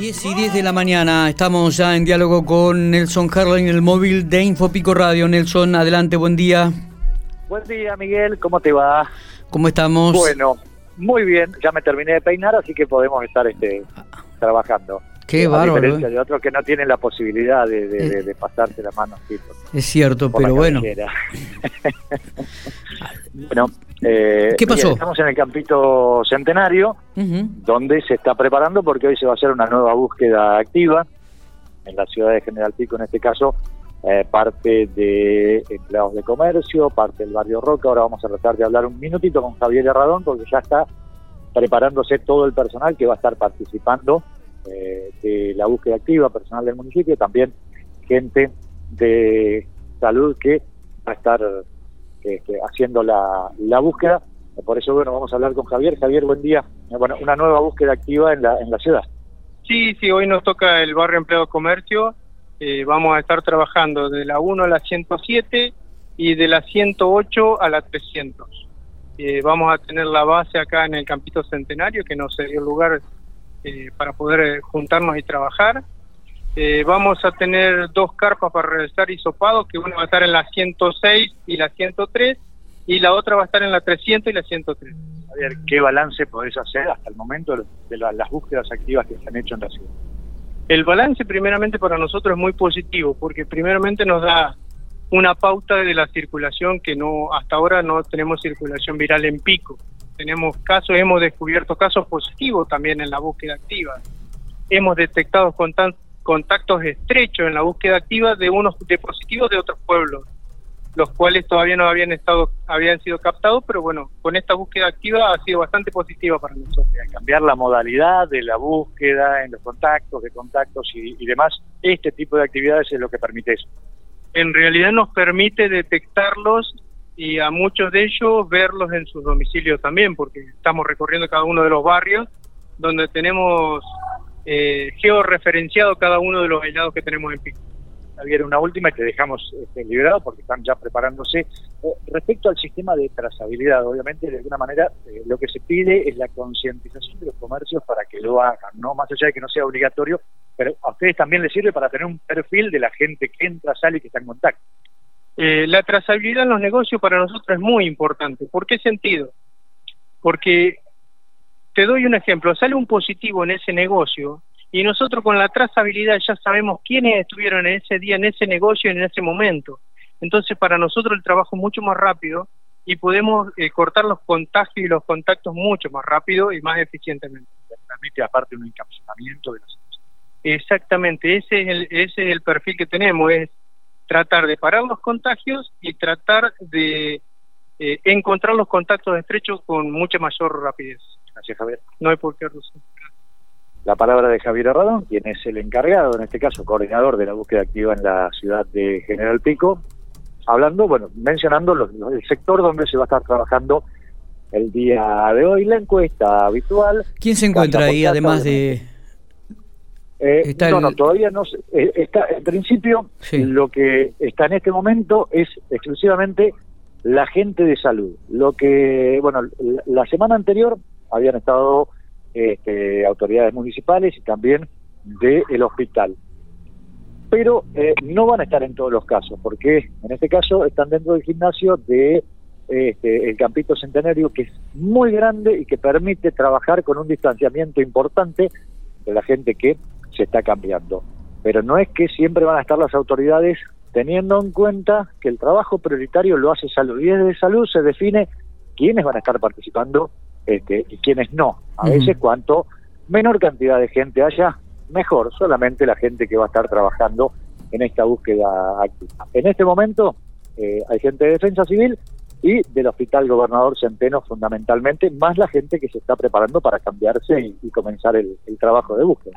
10 y 10 de la mañana, estamos ya en diálogo con Nelson Harlan, el móvil de Infopico Radio. Nelson, adelante, buen día. Buen día, Miguel, ¿cómo te va? ¿Cómo estamos? Bueno, muy bien, ya me terminé de peinar, así que podemos estar este, trabajando. Qué A bárbaro. diferencia ¿eh? de otros que no tienen la posibilidad de, de, Eh. de pasarse la mano por- Es cierto, pero bueno. bueno, eh, ¿Qué pasó? Estamos en el campito centenario, donde se está preparando porque hoy se va a hacer una nueva búsqueda activa en la ciudad de General Pico, en este caso, eh, parte de empleados de comercio, parte del barrio Roca. Ahora vamos a tratar de hablar un minutito con Javier Herradón porque ya está preparándose todo el personal que va a estar participando eh, de la búsqueda activa, personal del municipio, también gente de salud que va a estar este, haciendo la, búsqueda. Por eso, bueno, vamos a hablar con Javier. Javier, buen día. Eh, Bueno, una nueva búsqueda activa en la, en la ciudad. Sí, sí, hoy nos toca el barrio Empleado Comercio. Eh, vamos a estar trabajando de la 1 a la 107 y de la 108 a la 300. Eh, vamos a tener la base acá en el Campito Centenario, que nos dio lugar eh, para poder eh, juntarnos y trabajar. Eh, vamos a tener dos carpas para realizar hisopados, que una va a estar en la 106 y la 103, y la otra va a estar en la 300 y la 103. Javier, ¿qué balance podés hacer hasta el momento de, de la- las búsquedas activas que se han hecho en la ciudad? El balance primeramente para nosotros es muy positivo porque primeramente nos da una pauta de la circulación que no hasta ahora no tenemos circulación viral en pico. Tenemos casos, hemos descubierto casos positivos también en la búsqueda activa. Hemos detectado contactos estrechos en la búsqueda activa de unos de positivos de otros pueblos, los cuales todavía no habían estado habían sido captados, pero bueno, con esta búsqueda activa ha sido bastante positiva para nosotros. cambiar la modalidad de la búsqueda en los contactos, de contactos y, y demás. Este tipo de actividades es lo que permite eso. en realidad nos permite detectarlos y a muchos de ellos verlos en sus domicilios también, porque estamos recorriendo cada uno de los barrios donde tenemos eh, georreferenciado cada uno de los aislados que tenemos en Pico. Javier, una última y te dejamos este, liberado porque están ya preparándose. Eh, respecto al sistema de trazabilidad, obviamente, de alguna manera, eh, lo que se pide es la concientización de los comercios para que lo hagan, ¿no? Más allá de que no sea obligatorio, pero a ustedes también les sirve para tener un perfil de la gente que entra, sale y que está en contacto. Eh, la trazabilidad en los negocios para nosotros es muy importante. ¿Por qué sentido? Porque te doy un ejemplo, sale un positivo en ese negocio y nosotros con la trazabilidad ya sabemos quiénes estuvieron en ese día, en ese negocio y en ese momento. Entonces para nosotros el trabajo es mucho más rápido y podemos eh, cortar los contagios y los contactos mucho más rápido y más eficientemente. Permite aparte un encapsulamiento de las Exactamente, ese es el, ese es el perfil que tenemos, es tratar de parar los contagios y tratar de eh, encontrar los contactos estrechos con mucha mayor rapidez. Gracias, Javier. No hay por qué Russo. La palabra de Javier Herradón, quien es el encargado, en este caso coordinador de la búsqueda activa en la ciudad de General Pico, hablando, bueno, mencionando los- los- el sector donde se va a estar trabajando el día de hoy, la encuesta habitual. ¿Quién se encuentra ahí, además de...? Eh, no, el- no, todavía no. eh, está, en principio, Sí. lo que está en este momento es exclusivamente la gente de salud. Lo que, bueno, la, la semana anterior habían estado este, autoridades municipales y también del hospital. Pero eh, no van a estar en todos los casos, porque en este caso están dentro del gimnasio de este, el Campito Centenario, que es muy grande y que permite trabajar con un distanciamiento importante de la gente que se está cambiando. Pero no es que siempre van a estar las autoridades teniendo en cuenta que el trabajo prioritario lo hace salud y desde salud se define quiénes van a estar participando este, y quiénes no. A veces cuanto menor cantidad de gente haya, mejor, solamente la gente que va a estar trabajando en esta búsqueda activa. En este momento eh, hay gente de defensa civil y del Hospital Gobernador Centeno fundamentalmente, más la gente que se está preparando para cambiarse y, y comenzar el- el trabajo de búsqueda.